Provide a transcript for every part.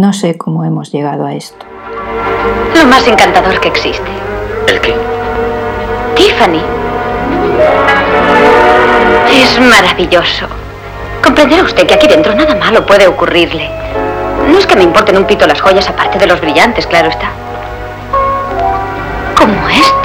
No sé cómo hemos llegado a esto. Lo más encantador que existe. ¿El qué? Tiffany. Es maravilloso. Comprenderá usted que aquí dentro nada malo puede ocurrirle. No es que me importen un pito las joyas aparte de los brillantes, claro está. Como estos.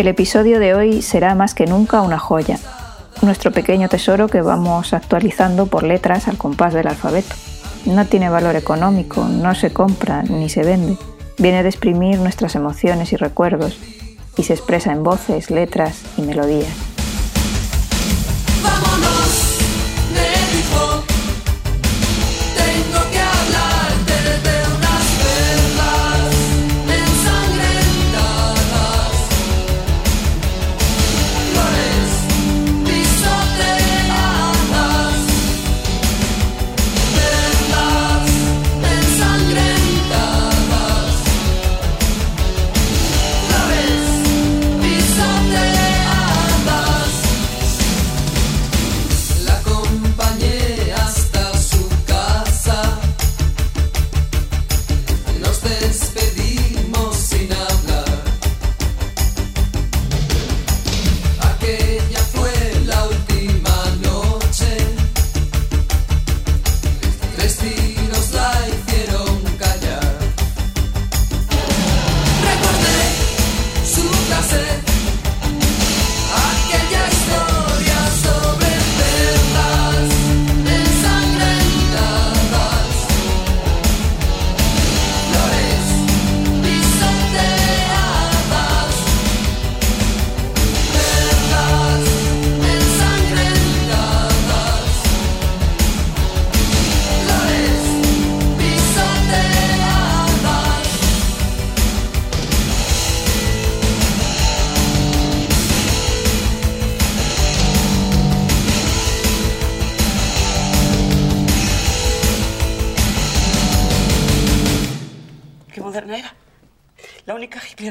El episodio de hoy será más que nunca una joya, nuestro pequeño tesoro que vamos actualizando por letras al compás del alfabeto. No tiene valor económico, no se compra ni se vende. Viene de exprimir nuestras emociones y recuerdos y se expresa en voces, letras y melodías.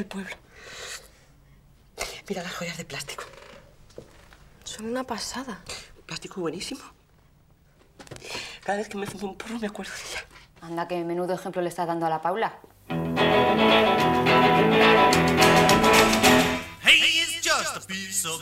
Del pueblo. Mira las joyas de plástico. Son una pasada. Plástico buenísimo. Cada vez que me fumo un porro me acuerdo de ella. Anda, que menudo ejemplo le estás dando a la Paula. Hey, it's just a piece of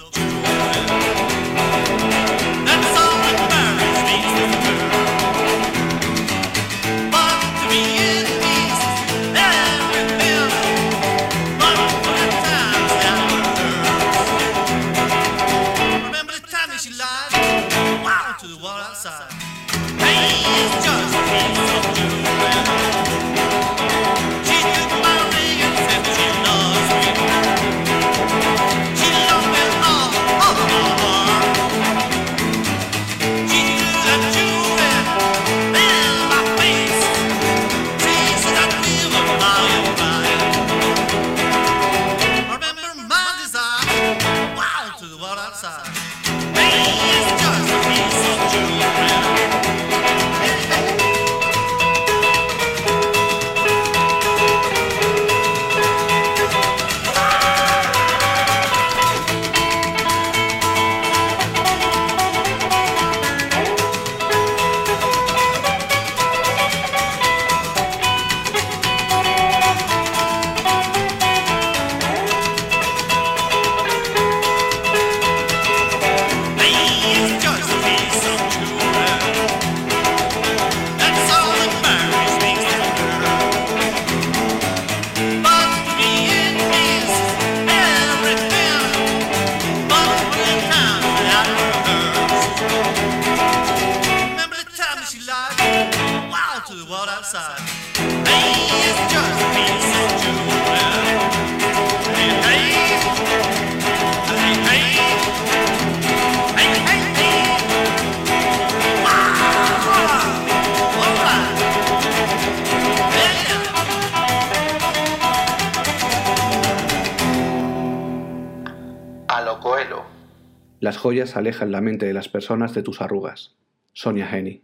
Las joyas alejan la mente de las personas de tus arrugas. Sonia Henny.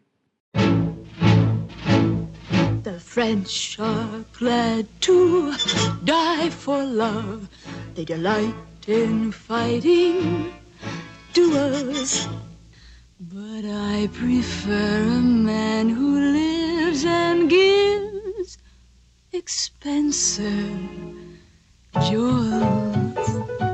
The French are glad to die for love. They delight in fighting duels. But I prefer a man who lives and gives expensive jewels.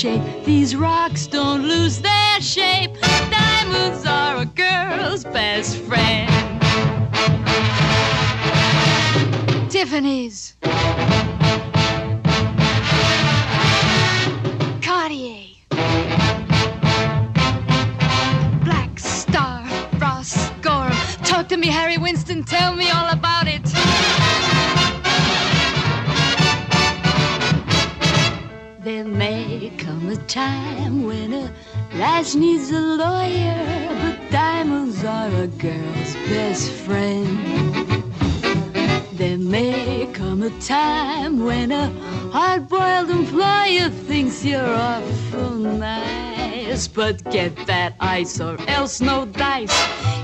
shape, these rocks don't lose their shape. Diamonds are a girl's best friend. Tiffany's. A time when a lass needs a lawyer, but diamonds are a girl's best friend. There may come a time when a hard-boiled employer thinks you're awful nice, but get that ice or else no dice.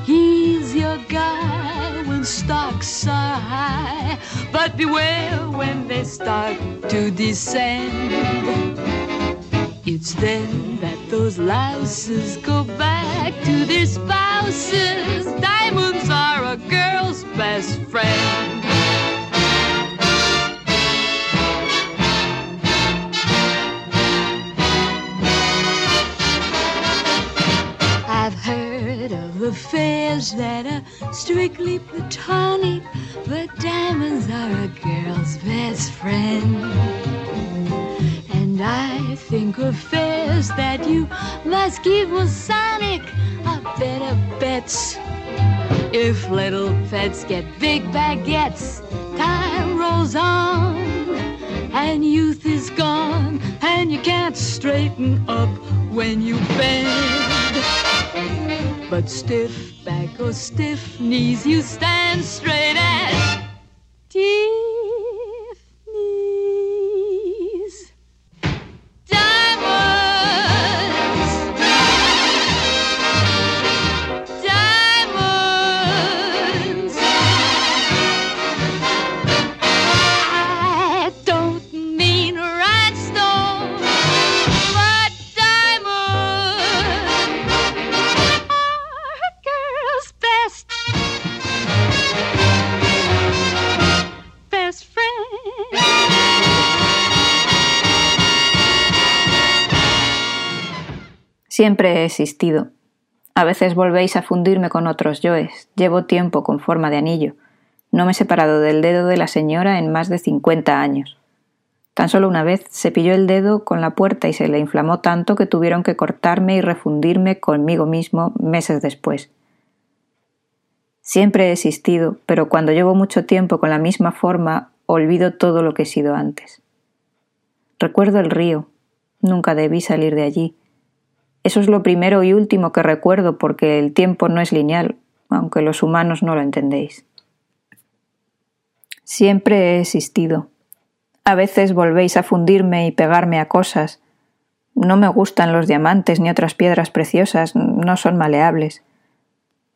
He's your guy when stocks are high, but beware when they start to descend. It's then that those louses go back to their spouses. Diamonds are a girl's best friend. I've heard of affairs that are strictly platonic, but diamonds are a girl's best friend. And I think of affairs that you must give keep Masonic are better bets. If little pets get big baguettes, time rolls on, and youth is gone, and you can't straighten up when you bend. But stiff back or stiff knees, you stand straight as Tiffany's. Siempre he existido. A veces volvéis a fundirme con otros yoes. Llevo tiempo con forma de anillo. No me he separado del dedo de la señora en más de 50 años. Tan solo una vez se pilló el dedo con la puerta y se le inflamó tanto que tuvieron que cortarme y refundirme conmigo mismo meses después. Siempre he existido, pero cuando llevo mucho tiempo con la misma forma, olvido todo lo que he sido antes. Recuerdo el río. Nunca debí salir de allí. Eso es lo primero y último que recuerdo porque el tiempo no es lineal, aunque los humanos no lo entendéis. Siempre he existido. A veces volvéis a fundirme y pegarme a cosas. No me gustan los diamantes ni otras piedras preciosas, no son maleables.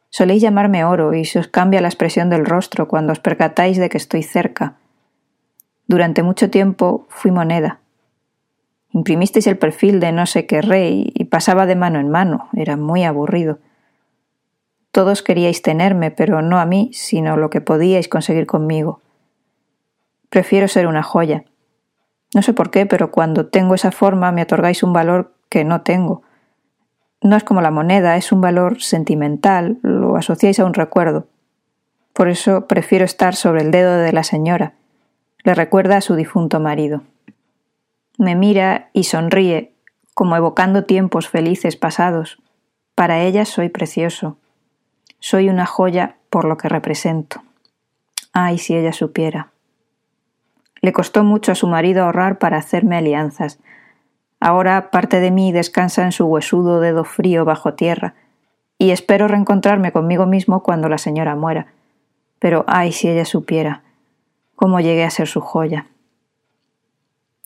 Soléis llamarme oro y se os cambia la expresión del rostro cuando os percatáis de que estoy cerca. Durante mucho tiempo fui moneda. Imprimisteis el perfil de no sé qué rey y pasaba de mano en mano. Era muy aburrido. Todos queríais tenerme, pero no a mí, sino lo que podíais conseguir conmigo. Prefiero ser una joya. No sé por qué, pero cuando tengo esa forma me otorgáis un valor que no tengo. No es como la moneda, es un valor sentimental, lo asociáis a un recuerdo. Por eso prefiero estar sobre el dedo de la señora. Le recuerda a su difunto marido. Me mira y sonríe, como evocando tiempos felices pasados. Para ella soy precioso. Soy una joya por lo que represento. Ay, si ella supiera. Le costó mucho a su marido ahorrar para hacerme alianzas. Ahora parte de mí descansa en su huesudo dedo frío bajo tierra, y espero reencontrarme conmigo mismo cuando la señora muera. Pero ay, si ella supiera cómo llegué a ser su joya.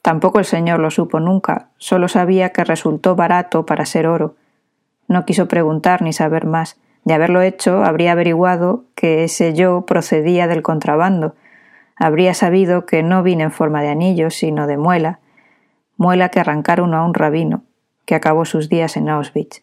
Tampoco el señor lo supo nunca, solo sabía que resultó barato para ser oro. No quiso preguntar ni saber más. De haberlo hecho, habría averiguado que ese yo procedía del contrabando. Habría sabido que no vine en forma de anillo, sino de muela, muela que arrancaron a un rabino, que acabó sus días en Auschwitz.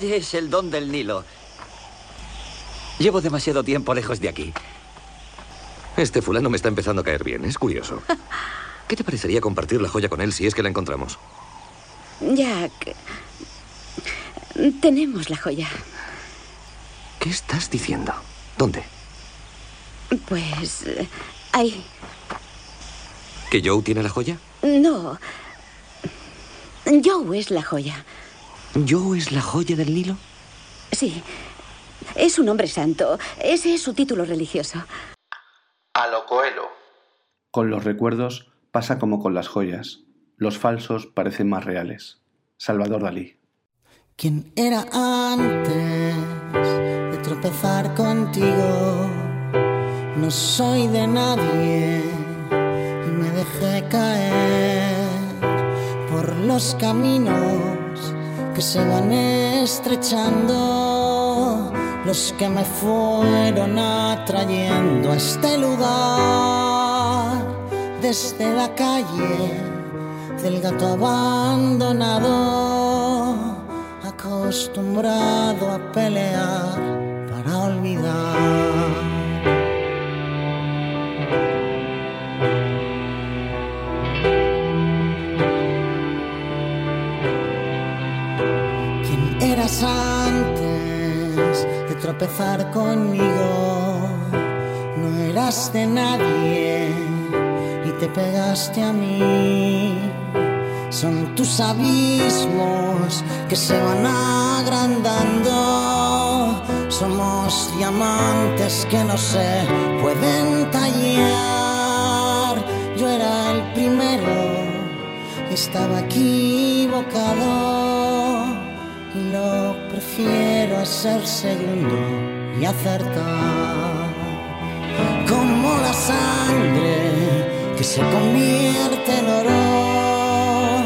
Es el don del Nilo. Llevo demasiado tiempo lejos de aquí. Este fulano me está empezando a caer bien. Es curioso. ¿Qué te parecería compartir la joya con él si es que la encontramos? Jack. Tenemos la joya. ¿Qué estás diciendo? ¿Dónde? Pues. eh, Ahí. ¿Que Joe tiene la joya? No. Joe es la joya. ¿Joe es la joya del Nilo? Sí. Es un hombre santo. Ese es su título religioso. A lo Coelho. Con los recuerdos pasa como con las joyas. Los falsos parecen más reales. Salvador Dalí. ¿Quién era antes de tropezar contigo? No soy de nadie y me dejé caer por los caminos que se van estrechando, los que me fueron atrayendo a este lugar desde la calle del gato abandonado acostumbrado a pelear para olvidar. ¿Quién eras antes de tropezar conmigo? No eras de nadie y te pegaste a mí. Son tus abismos que se van agrandando. Somos diamantes que no se pueden tallar. Yo era el primero, estaba equivocado. Lo prefiero a ser segundo y acertar. Como la sangre que se convierte en oro,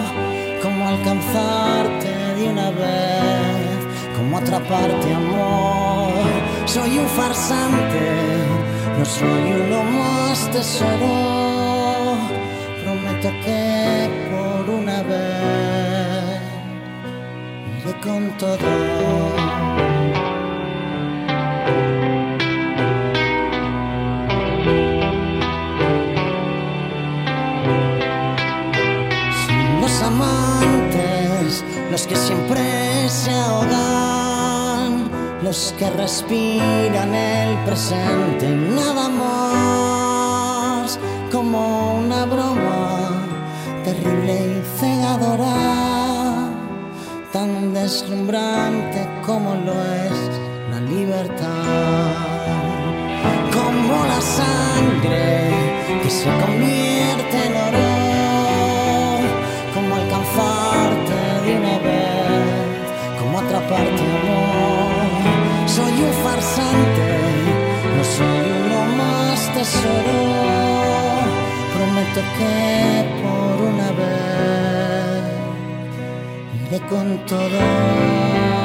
como alcanzarte de una vez, como atraparte amor. Soy un farsante, no soy uno más tesoro. Prometo que por una vez con todo. Amantes, los que siempre se ahogan, los que respiran el presente nada más, como una broma terrible deslumbrante como lo es la libertad, como la sangre que se convierte en oro como alcanzarte de una vez, como atraparte amor. Soy un farsante, no soy uno más tesoro. Prometo que por una vez con todo.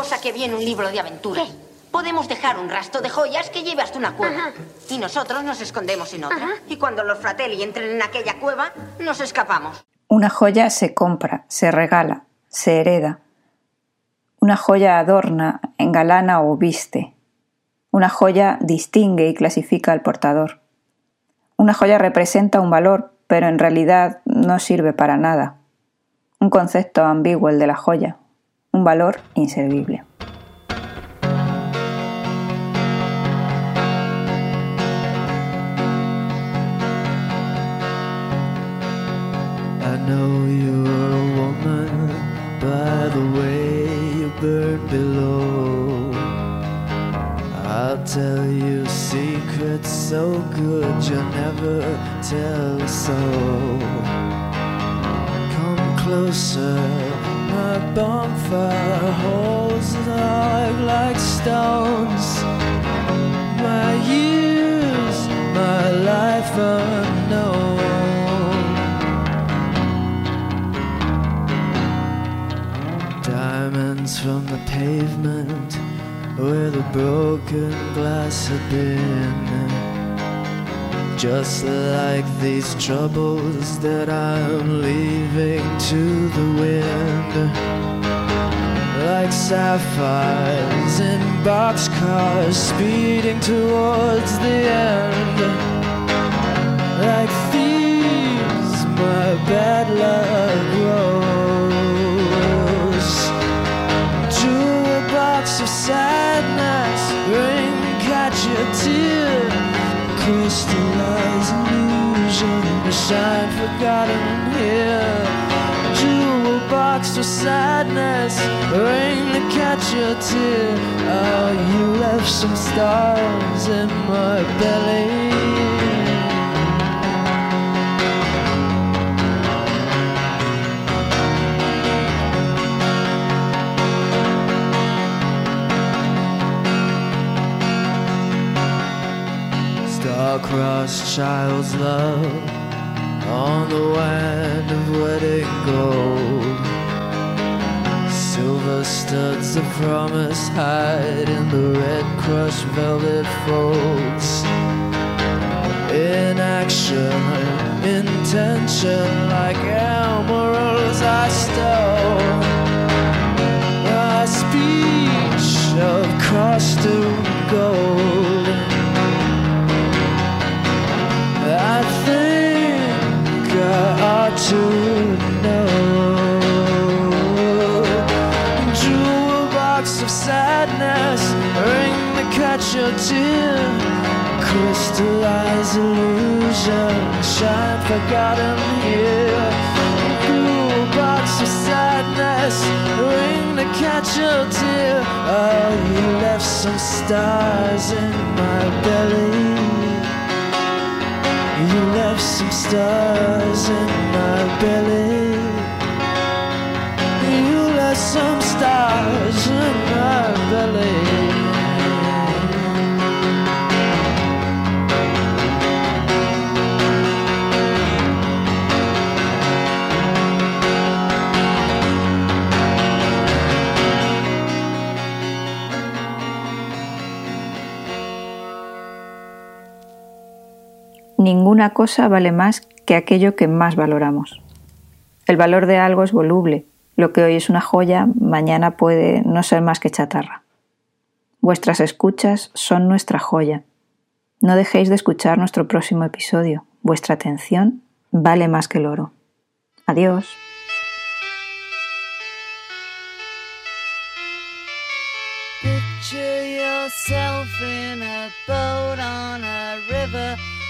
Cosa que vi en un libro de aventuras. Podemos dejar un rastro de joyas que lleve hasta una cueva. Y nosotros nos escondemos en otra. Y cuando los fratelli entren en aquella cueva, nos escapamos. Una joya se compra, se regala, se hereda. Una joya adorna, engalana o viste. Una joya distingue y clasifica al portador. Una joya representa un valor, pero en realidad no sirve para nada. Un concepto ambiguo el de la joya, un valor inservible. I know you're a woman by the way you burn below. I'll tell you secrets so good you'll never tell soul. Come closer, my bonfire holds the like stones. My years, my life unknown. Diamonds from the pavement where the broken glass had been. Just like these troubles that I'm leaving to the wind. Like sapphires in boxcars speeding towards the end. Like thieves, my bad luck grows. Jewel box of sadness, rain catch your tear. Crystallize illusion, the shine forgotten here. Jewel box of sadness, rain to catch your tear. Oh, you left some stars in my belly. Star-crossed child's love on the wand of wedding gold. Silver studs of promise hide in the red crushed velvet folds. In action, intention, like emeralds I stole. A speech of costume gold. Your tear. Crystallize illusion, shine forgotten here. Jewel box of sadness, ring to catch your tear. Oh, you left some stars in my belly. You left some stars in my belly. You left some stars in my belly. Ninguna cosa vale más que aquello que más valoramos. El valor de algo es voluble. Lo que hoy es una joya, mañana puede no ser más que chatarra. Vuestras escuchas son nuestra joya. No dejéis de escuchar nuestro próximo episodio. Vuestra atención vale más que el oro. Adiós.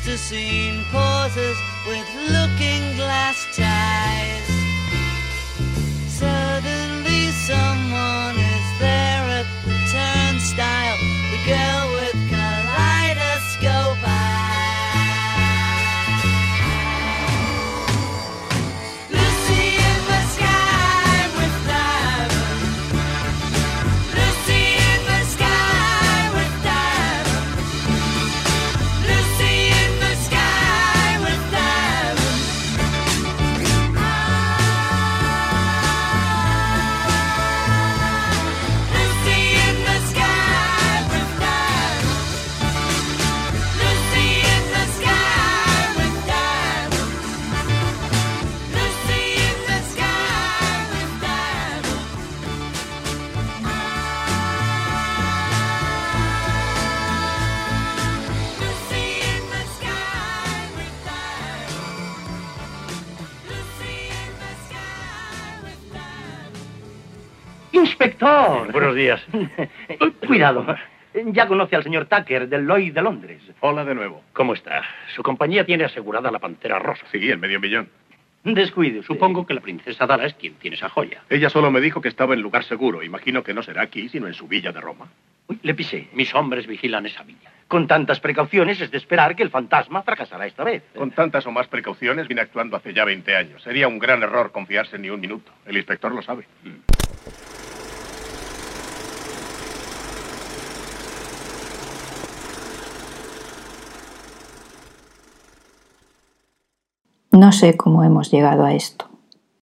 Pleistocene pauses with look. Inspector. Buenos días. Cuidado. Ya conoce al señor Tucker del Lloyd de Londres. Hola de nuevo. ¿Cómo está? Su compañía tiene asegurada la pantera rosa. Sí, el medio millón. Descuide. Supongo que la princesa Dala es quien tiene esa joya. Ella solo me dijo que estaba en lugar seguro. Imagino que no será aquí, sino en su villa de Roma. Uy, le pisé. Mis hombres vigilan esa villa. Con tantas precauciones es de esperar que el fantasma fracasará esta vez. Con tantas o más precauciones vine actuando hace ya 20 años. Sería un gran error confiarse ni un minuto. El inspector lo sabe. No sé cómo hemos llegado a esto.